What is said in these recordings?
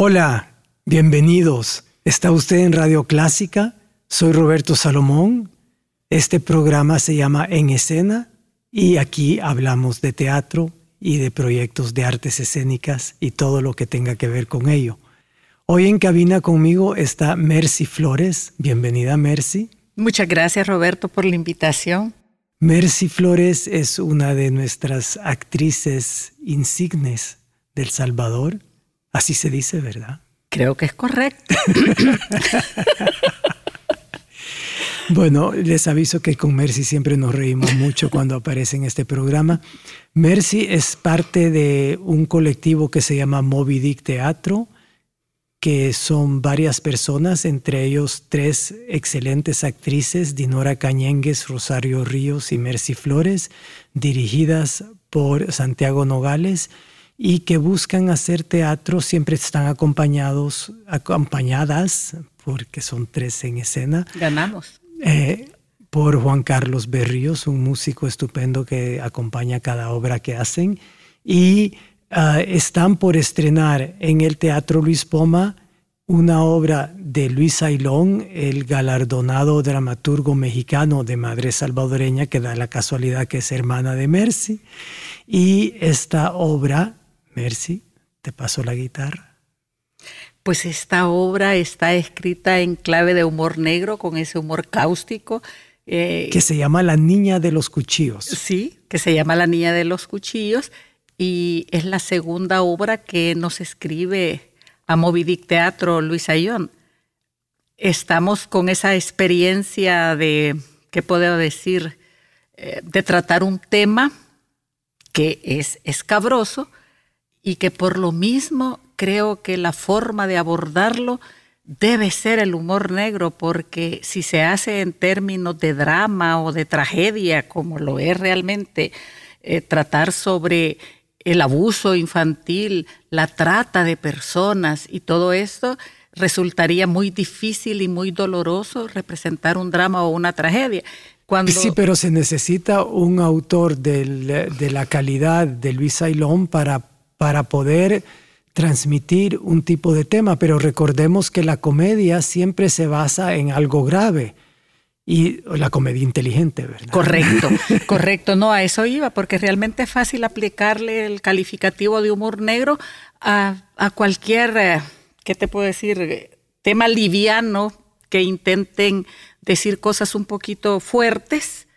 Hola, bienvenidos. ¿Está usted en Radio Clásica? Soy Roberto Salomón. Este programa se llama En Escena y aquí hablamos de teatro y de proyectos de artes escénicas y todo lo que tenga que ver con ello. Hoy en cabina conmigo está Mercy Flores. Bienvenida, Mercy. Muchas gracias, Roberto, por la invitación. Mercy Flores es una de nuestras actrices insignes del Salvador Así se dice, ¿verdad? Creo que es correcto. bueno, les aviso que con Mercy siempre nos reímos mucho cuando aparece en este programa. Mercy es parte de un colectivo que se llama Moby Dick Teatro, que son varias personas, entre ellos tres excelentes actrices, Dinora Cañengues, Rosario Ríos y Mercy Flores, dirigidas por Santiago Nogales y que buscan hacer teatro siempre están acompañados, acompañadas, porque son tres en escena. Ganamos. Eh, por Juan Carlos Berríos, un músico estupendo que acompaña cada obra que hacen. Y ah, están por estrenar en el Teatro Luis Poma una obra de Luis Ailón, el galardonado dramaturgo mexicano de madre salvadoreña, que da la casualidad que es hermana de Mercy. Y esta obra Mercy, te paso la guitarra. Pues esta obra está escrita en clave de humor negro, con ese humor cáustico. Eh, que se llama La Niña de los Cuchillos. Sí, que se llama La Niña de los Cuchillos y es la segunda obra que nos escribe a Moby Dick Teatro Luis Ayón. Estamos con esa experiencia de, ¿qué puedo decir? Eh, de tratar un tema que es escabroso, y que por lo mismo creo que la forma de abordarlo debe ser el humor negro, porque si se hace en términos de drama o de tragedia, como lo es realmente, eh, tratar sobre el abuso infantil, la trata de personas y todo esto, resultaría muy difícil y muy doloroso representar un drama o una tragedia. Cuando... Sí, pero se necesita un autor de la calidad de Luis para para poder transmitir un tipo de tema, pero recordemos que la comedia siempre se basa en algo grave y la comedia inteligente, ¿verdad? Correcto, correcto. No, a eso iba, porque realmente es fácil aplicarle el calificativo de humor negro a, a cualquier, eh, ¿qué te puedo decir? Tema liviano que intenten decir cosas un poquito fuertes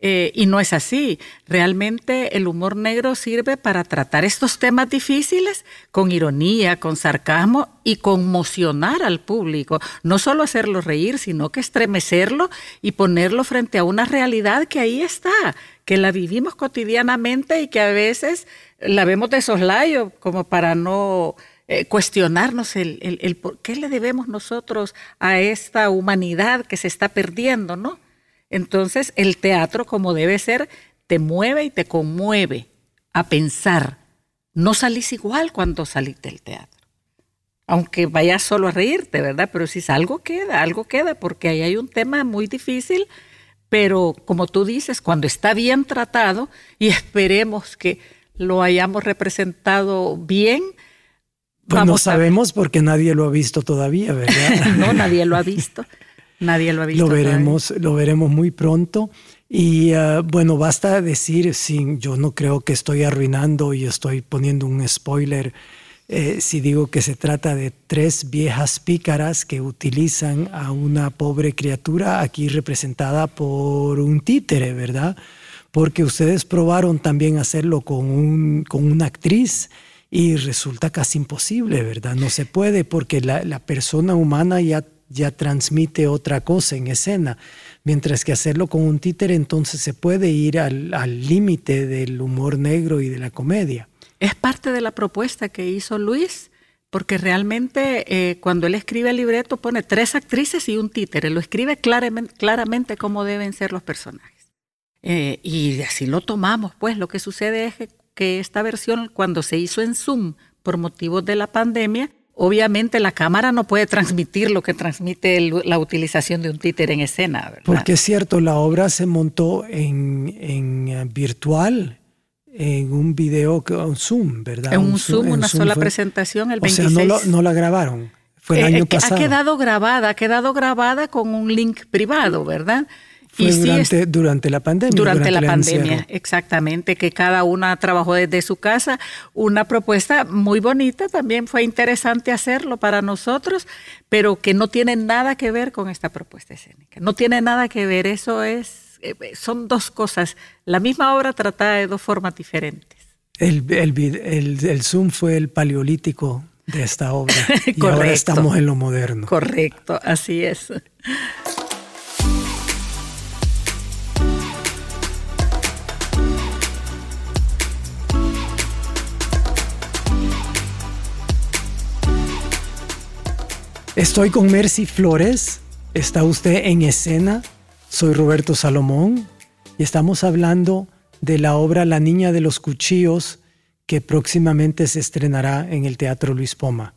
eh, y no es así. Realmente el humor negro sirve para tratar estos temas difíciles con ironía, con sarcasmo y conmocionar al público. No solo hacerlo reír, sino que estremecerlo y ponerlo frente a una realidad que ahí está, que la vivimos cotidianamente y que a veces la vemos de soslayo, como para no eh, cuestionarnos el, el, el por qué le debemos nosotros a esta humanidad que se está perdiendo, ¿no? Entonces el teatro, como debe ser, te mueve y te conmueve a pensar. No salís igual cuando salís del teatro. Aunque vayas solo a reírte, ¿verdad? Pero si algo queda, algo queda, porque ahí hay un tema muy difícil, pero como tú dices, cuando está bien tratado y esperemos que lo hayamos representado bien, pues no sabemos porque nadie lo ha visto todavía, ¿verdad? no, nadie lo ha visto. Nadie lo ha visto. Lo veremos, lo veremos muy pronto. Y uh, bueno, basta decir, sin, yo no creo que estoy arruinando y estoy poniendo un spoiler eh, si digo que se trata de tres viejas pícaras que utilizan a una pobre criatura aquí representada por un títere, ¿verdad? Porque ustedes probaron también hacerlo con, un, con una actriz y resulta casi imposible, ¿verdad? No se puede porque la, la persona humana ya ya transmite otra cosa en escena, mientras que hacerlo con un títere entonces se puede ir al límite del humor negro y de la comedia. Es parte de la propuesta que hizo Luis, porque realmente eh, cuando él escribe el libreto pone tres actrices y un títere, lo escribe claramente, claramente cómo deben ser los personajes. Eh, y así lo tomamos, pues lo que sucede es que esta versión cuando se hizo en Zoom por motivos de la pandemia, obviamente la cámara no puede transmitir lo que transmite la utilización de un títer en escena. Porque es cierto, la obra se montó en, en eh, virtual, en un video, un Zoom, ¿verdad? En un, Zoom, una sola presentación el 26. O sea, no, la grabaron. Fue el eh, año eh, pasado. Ha quedado grabada, ha quedado grabada con un link privado, ¿verdad? Fue durante, durante la pandemia. Durante, la pandemia, exactamente, que cada una trabajó desde su casa. Una propuesta muy bonita, también fue interesante hacerlo para nosotros, pero que no tiene nada que ver con esta propuesta escénica. No tiene nada que ver, eso es, eh, son dos cosas. La misma obra tratada de dos formas diferentes. El, el, el Zoom fue el paleolítico de esta obra. y ahora estamos en lo moderno. Correcto, así es. Estoy con Mercy Flores, está usted en escena, soy Roberto Salomón y estamos hablando de la obra La Niña de los Cuchillos que próximamente se estrenará en el Teatro Luis Poma.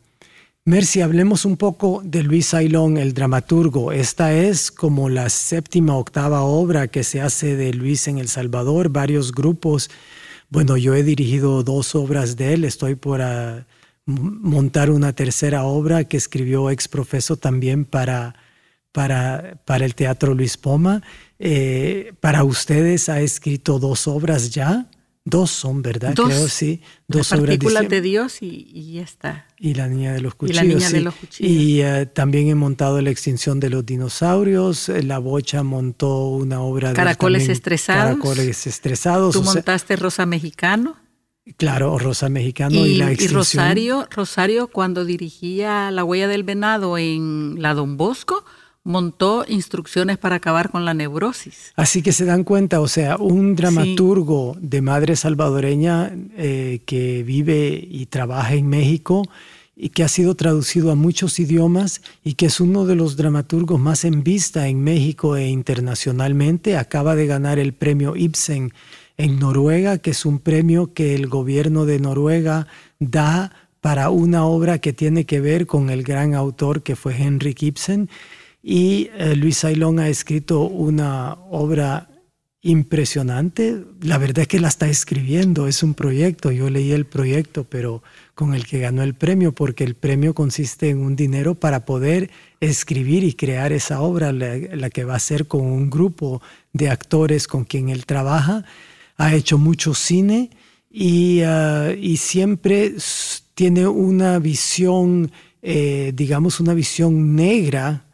Mercy, hablemos un poco de Luis Ailón, el dramaturgo. Esta es como la séptima, octava obra que se hace de Luis en El Salvador, varios grupos. Bueno, yo he dirigido dos obras de él, estoy por... A, montar una tercera obra que escribió ex profeso también para, para, para el Teatro Luis Poma. Eh, para ustedes ha escrito dos obras ya. Dos son, ¿verdad? Dos, Creo, sí. Dos Las partículas de, Dios y, y, ya está. Y La Niña de los Cuchillos. Y La Niña de los Cuchillos. Y eh, también he montado La Extinción de los Dinosaurios. La Bocha montó una obra Caracoles Estresados. Caracoles Estresados. Tú montaste Rosa Mexicano. Claro, Rosa Mexicano y, la extinción. Y Rosario, Rosario cuando dirigía La Huella del Venado en la Don Bosco, montó instrucciones para acabar con la neurosis. Así que se dan cuenta, o sea, un dramaturgo de madre salvadoreña eh, que vive y trabaja en México y que ha sido traducido a muchos idiomas y que es uno de los dramaturgos más en vista en México e internacionalmente, acaba de ganar el premio Ibsen en Noruega, que es un premio que el gobierno de Noruega da para una obra que tiene que ver con el gran autor que fue Henrik Ibsen. Y eh, Luis Ailón ha escrito una obra impresionante. La verdad es que la está escribiendo, es un proyecto. Yo leí el proyecto, pero con el que ganó el premio, porque el premio consiste en un dinero para poder escribir y crear esa obra, la, la que va a ser con un grupo de actores con quien él trabaja ha hecho mucho cine ah, y, siempre tiene una visión, eh, digamos, una visión negra,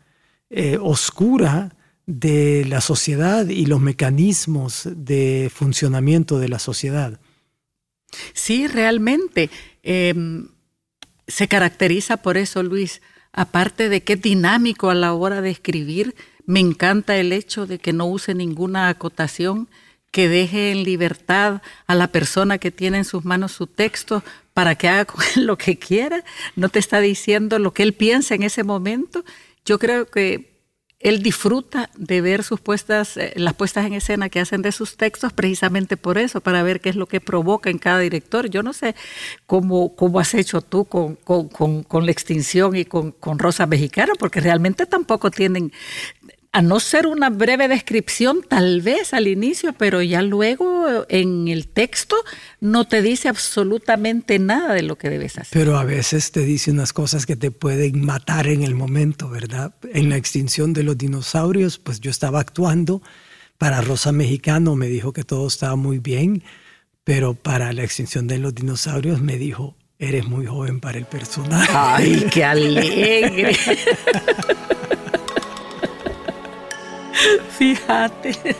eh, oscura de la sociedad y los mecanismos de funcionamiento de la sociedad. Sí, realmente. Em, se caracteriza por eso, Luis. Aparte de que dinámico a la hora de escribir, me encanta el hecho de que no use ninguna acotación, que deje en libertad a la persona que tiene en sus manos su texto para que haga con él lo que quiera, no te está diciendo lo que él piensa en ese momento. Yo creo que él disfruta de ver sus puestas, eh, las puestas en escena que hacen de sus textos precisamente por eso, para ver qué es lo que provoca en cada director. Yo no sé cómo, cómo has hecho tú con, con, con, la extinción y con, Rosa Mexicana, porque realmente tampoco tienen a no ser una breve descripción tal vez al inicio, pero ya luego en el texto no te dice absolutamente nada de lo que debes hacer. Pero a veces te dice unas cosas que te pueden matar en el momento, ¿verdad? En la extinción de los dinosaurios, pues yo estaba actuando para Rosa Mexicano, me dijo que todo estaba muy bien, pero para la extinción de los dinosaurios me dijo, eres muy joven para el personaje. ¡Ay, qué alegre! Fíjate.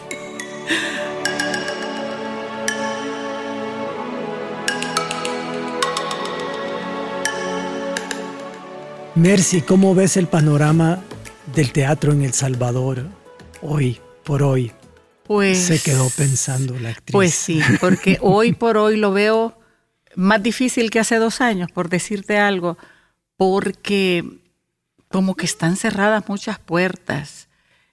Mercy, ¿cómo ves el panorama del teatro en El Salvador hoy por hoy? Pues, se quedó pensando la actriz. Pues sí, porque hoy por hoy lo veo más difícil que hace dos años, por decirte algo, porque como que están cerradas muchas puertas.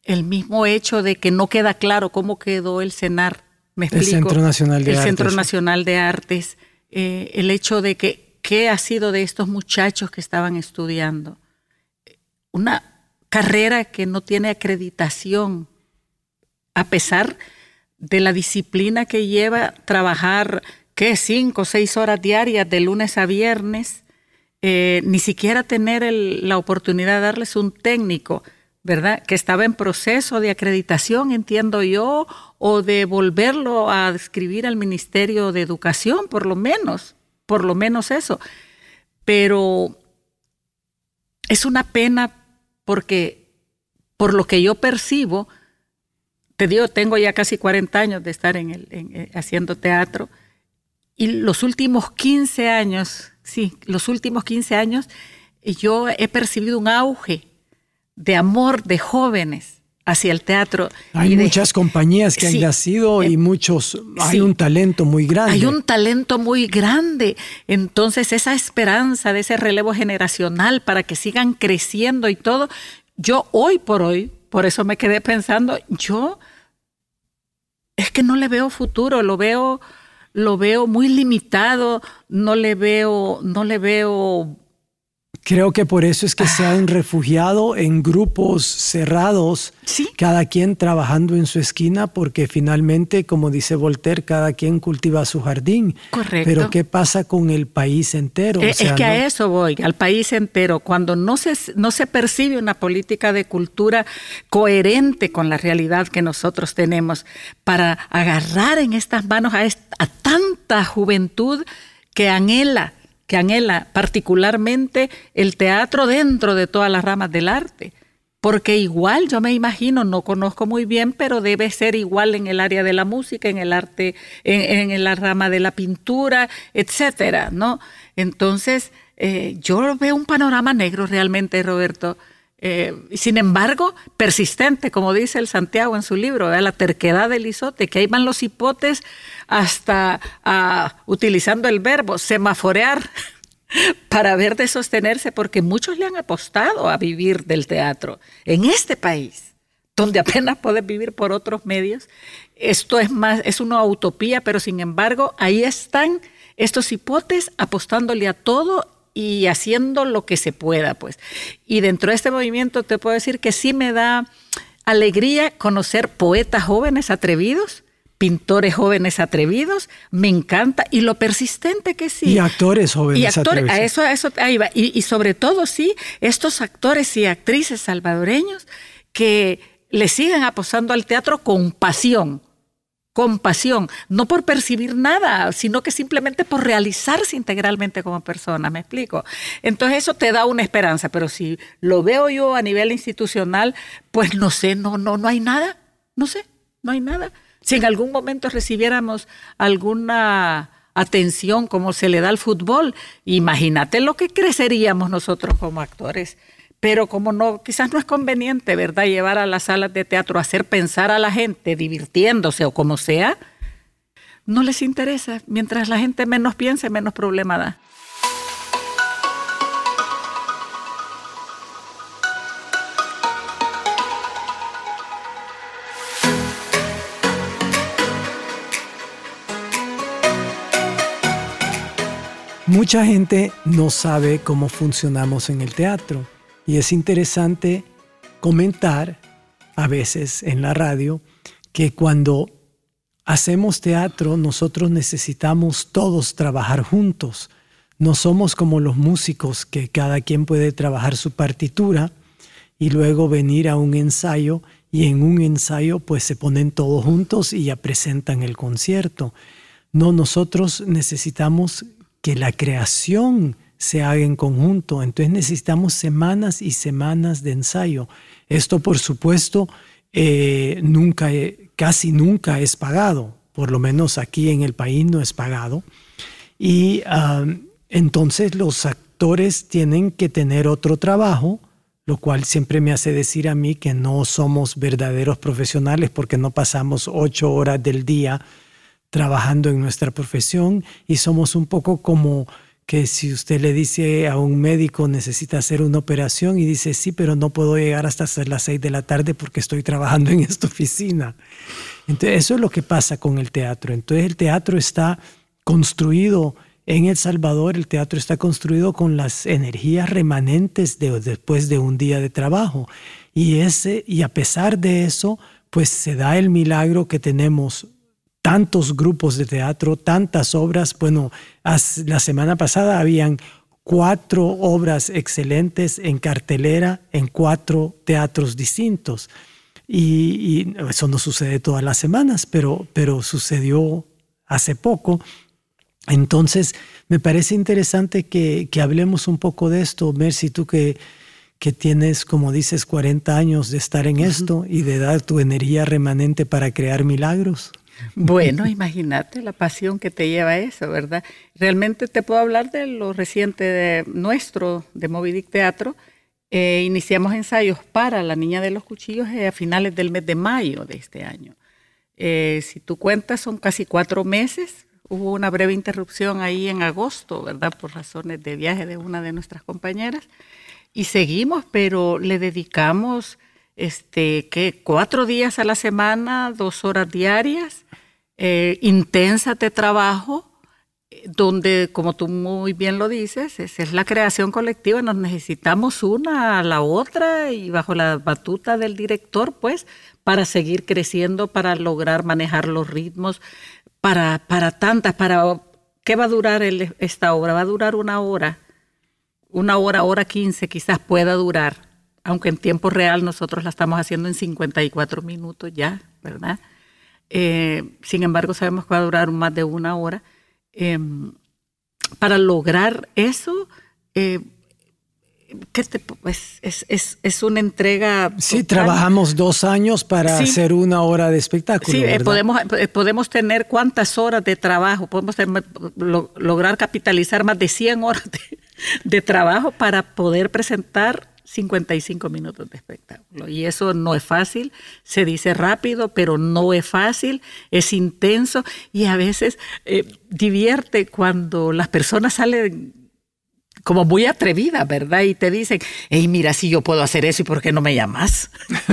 El mismo hecho de que no queda claro cómo quedó el CENAR, me explico. El Centro Nacional de el Artes. Centro Nacional de Artes. Eh, el hecho de que qué ha sido de estos muchachos que estaban estudiando. Una carrera que no tiene acreditación, a pesar de la disciplina que lleva trabajar, ¿qué? Cinco o seis horas diarias de lunes a viernes, eh, ni siquiera tener el, la oportunidad de darles un técnico, ¿verdad? Que estaba en proceso de acreditación, entiendo yo, o de volverlo a escribir al Ministerio de Educación, por lo menos, por lo menos eso. Pero es una pena porque, por lo que yo percibo, te digo, tengo ya casi 40 años de estar en el, eh, haciendo teatro y los últimos 15 años, sí, los últimos 15 años, yo he percibido un auge de amor de jóvenes hacia el teatro. Hay de, muchas compañías que sí, han nacido y eh, muchos, hay sí. un talento muy grande. Hay un talento muy grande. Entonces, esa esperanza de ese relevo generacional para que sigan creciendo y todo, yo hoy por hoy, por eso me quedé pensando, yo es que no le veo futuro, lo veo, lo veo muy limitado, no le veo, no le veo Creo que por eso es que se han refugiado en grupos cerrados, Sí. cada quien trabajando en su esquina, porque finalmente, como dice Voltaire, cada quien cultiva su jardín. Correcto. Pero ¿qué pasa con el país entero? Eh, O sea, es que ¿no? a eso voy, al país entero. Cuando no se, no se percibe una política de cultura coherente con la realidad que nosotros tenemos para agarrar en estas manos a, est- a tanta juventud que anhela, que anhela particularmente el teatro dentro de todas las ramas del arte. Porque igual yo me imagino, no conozco muy bien, pero debe ser igual en el área de la música, en el arte, en, la rama de la pintura, etcétera, ¿no? Entonces, eh, yo veo un panorama negro realmente, Roberto. Eh, sin embargo, persistente, como dice el Santiago en su libro, la terquedad del isote, que ahí van los hipotes hasta ah, utilizando el verbo semaforear para ver de sostenerse, porque muchos le han apostado a vivir del teatro en este país, donde apenas puedes vivir por otros medios. Esto es más, es una utopía, pero sin embargo, ahí están estos hipotes apostándole a todo y haciendo lo que se pueda, pues. Y dentro de este movimiento te puedo decir que sí me da alegría conocer poetas jóvenes atrevidos, pintores jóvenes atrevidos, me encanta y lo persistente que sí. Y actores jóvenes Y actores, a atrevidos. eso, a eso ahí va. Y, y sobre todo, sí, estos actores y actrices salvadoreños que le siguen apostando al teatro con pasión, con pasión, no por percibir nada, sino que simplemente por realizarse integralmente como persona, ¿me explico? Entonces eso te da una esperanza, pero si lo veo yo a nivel institucional, pues no sé, no, no, no hay nada, no sé, no hay nada. Si en algún momento recibiéramos alguna atención como se le da al fútbol, imagínate lo que creceríamos nosotros como actores. Pero como no, quizás no es conveniente, ¿verdad? Llevar a las salas de teatro hacer pensar a la gente divirtiéndose o como sea, no les interesa. Mientras la gente menos piense, menos problema da. Mucha gente no sabe cómo funcionamos en el teatro y es interesante comentar a veces en la radio que cuando hacemos teatro nosotros necesitamos todos trabajar juntos. No somos como los músicos que cada quien puede trabajar su partitura y luego venir a un ensayo y en un ensayo pues se ponen todos juntos y ya presentan el concierto. No, nosotros necesitamos que la creación se haga en conjunto. Entonces necesitamos semanas y semanas de ensayo. Esto, por supuesto, eh, nunca, eh, casi nunca es pagado. Por lo menos aquí en el país no es pagado. Y entonces los actores tienen que tener otro trabajo lo cual siempre me hace decir a mí que no somos verdaderos profesionales porque no pasamos ocho horas del día trabajando en nuestra profesión y somos un poco como que si usted le dice a un médico necesita hacer una operación y dice sí, pero no puedo llegar hasta las seis de la tarde porque estoy trabajando en esta oficina. Entonces eso es lo que pasa con el teatro. Entonces el teatro está construido en El Salvador, el teatro está construido con las energías remanentes de, después de un día de trabajo. Y, ese, y a pesar de eso, pues se da el milagro que tenemos tantos grupos de teatro, tantas obras. Bueno, la semana pasada habían cuatro obras excelentes en cartelera en cuatro teatros distintos. Y, eso no sucede todas las semanas, pero, pero sucedió hace poco. Entonces, me parece interesante que, que, hablemos un poco de esto. Mercy, tú que, que tienes, como dices, 40 años de estar en esto y de dar tu energía remanente para crear milagros. Bueno, imagínate la pasión que te lleva a eso, ¿verdad? Realmente te puedo hablar de lo reciente de nuestro, de Moby Teatro. Eh, iniciamos ensayos para La Niña de los Cuchillos eh, a finales del mes de mayo de este año. Eh, si tú cuentas, son casi cuatro meses. Hubo una breve interrupción ahí en agosto, ¿verdad? Por razones de viaje de una de nuestras compañeras. Y seguimos, pero le dedicamos este, que cuatro días a la semana, dos horas diarias, eh, intensa de trabajo, donde, como tú muy bien lo dices, es, es, la creación colectiva, nos necesitamos una a la otra y bajo la batuta del director, pues, para seguir creciendo, para lograr manejar los ritmos, para, para tantas, para... ¿Qué va a durar esta obra? Va a durar una hora, una hora, hora quince quizás pueda durar aunque en tiempo real nosotros la estamos haciendo en 54 minutos ya, ¿verdad? Eh, sin embargo, sabemos que va a durar más de una hora. Em, para lograr eso, eh, pues, es, es, una entrega. Sí, trabajamos dos años para hacer una hora de espectáculo. Sí, eh, podemos, podemos tener cuántas horas de trabajo, podemos lograr capitalizar más de 100 horas de trabajo para poder presentar 55 minutos de espectáculo. Y eso no es fácil, se dice rápido, pero no es fácil, es intenso y a veces eh, divierte cuando las personas salen como muy atrevidas, ¿verdad? Y te dicen, hey, mira, si yo puedo hacer eso, ¿y por qué no me llamas?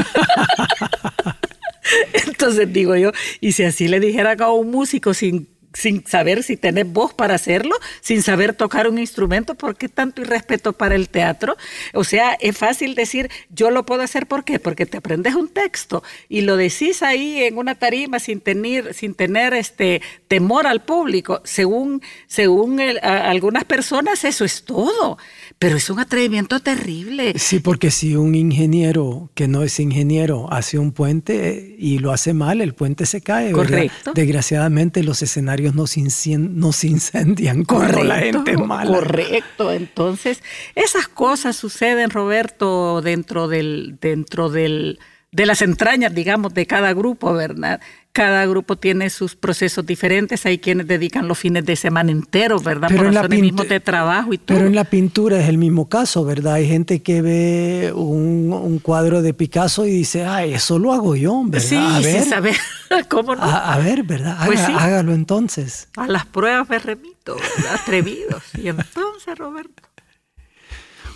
Entonces digo yo, y si así le dijera a un músico sin sin saber si tenés voz para hacerlo, sin saber tocar un instrumento, ¿por qué tanto irrespeto para el teatro? O sea, es fácil decir, yo lo puedo hacer, ¿por qué? Porque te aprendes un texto y lo decís ahí en una tarima sin tener, sin tener este temor al público. Según, según algunas personas, eso es todo. Pero es un atrevimiento terrible. Sí, porque si un ingeniero que no es ingeniero hace un puente eh, y lo hace mal, el puente se cae. Correcto. Desgraciadamente los escenarios no se, incendian cuando la gente es mala. Correcto. Entonces, esas cosas suceden, Roberto, dentro del, dentro del, de las entrañas, digamos, de cada grupo, ¿verdad? Cada grupo tiene sus procesos diferentes. Hay quienes dedican los fines de semana enteros, ¿verdad? Pero Por razones mismo de trabajo y todo. Pero en la pintura es el mismo caso, ¿verdad? Hay gente que ve un, cuadro de Picasso y dice, ah, eso lo hago yo, ¿verdad? Sí, a ver, saber cómo no. A, ver, ¿verdad? pues sí. Hágalo entonces. A las pruebas me remito, atrevidos. y entonces, Roberto.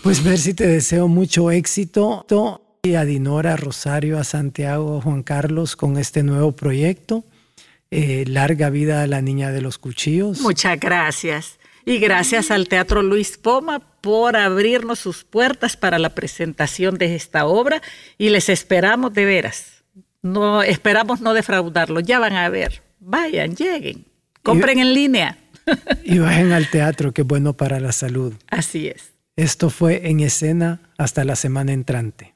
Pues ver si te deseo mucho éxito a Dinora, Rosario, a Santiago, a Juan Carlos con este nuevo proyecto. Eh, larga vida a la niña de los cuchillos. Muchas gracias. Y gracias al Teatro Luis Poma por abrirnos sus puertas para la presentación de esta obra y les esperamos de veras. No esperamos no defraudarlo. Ya van a ver. Vayan, lleguen. Compren en línea. Y vayan al teatro, que es bueno para la salud. Así es. Esto fue en escena hasta la semana entrante.